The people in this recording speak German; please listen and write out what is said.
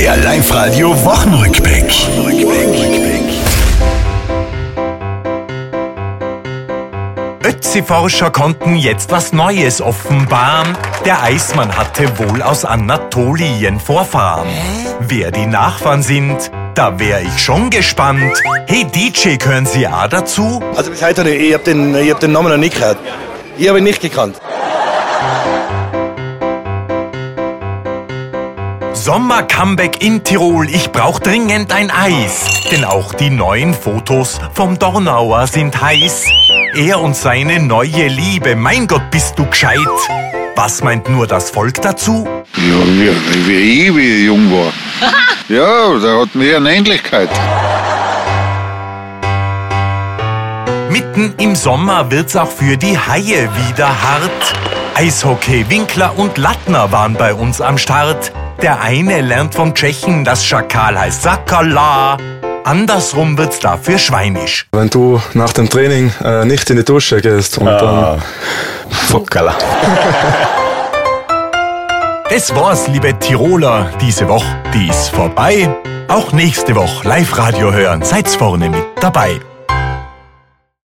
Der Live-Radio Wochenrückblick. Ötzi-Forscher konnten jetzt was Neues offenbaren. Der Eismann hatte wohl aus Anatolien Vorfahren. Wer die Nachfahren sind, da wär ich schon gespannt. Hey DJ, hören Sie auch dazu? Also bis heute nicht. Ich hab den, ich hab den Namen noch nicht gehört. Ich habe ihn nicht gekannt. Sommer-Comeback in Tirol, ich brauch dringend ein Eis. Denn auch die neuen Fotos vom Dornauer sind heiß. Er und seine neue Liebe, mein Gott, bist du gescheit. Was meint nur das Volk dazu? Ja, wie, wie ich, wie ich jung war. Ja, der hat mehr eine Ähnlichkeit. Mitten im Sommer wird's auch für die Haie wieder hart. Eishockey, Winkler und Lattner waren bei uns am Start. Der eine lernt vom Tschechen, das Schakal heißt Sakala. Andersrum wird's dafür schweinisch. Wenn du nach dem Training äh, nicht in die Dusche gehst und dann. Fuckala. Das war's, liebe Tiroler, diese Woche, die ist vorbei. Auch nächste Woche Live-Radio hören, seid's vorne mit dabei.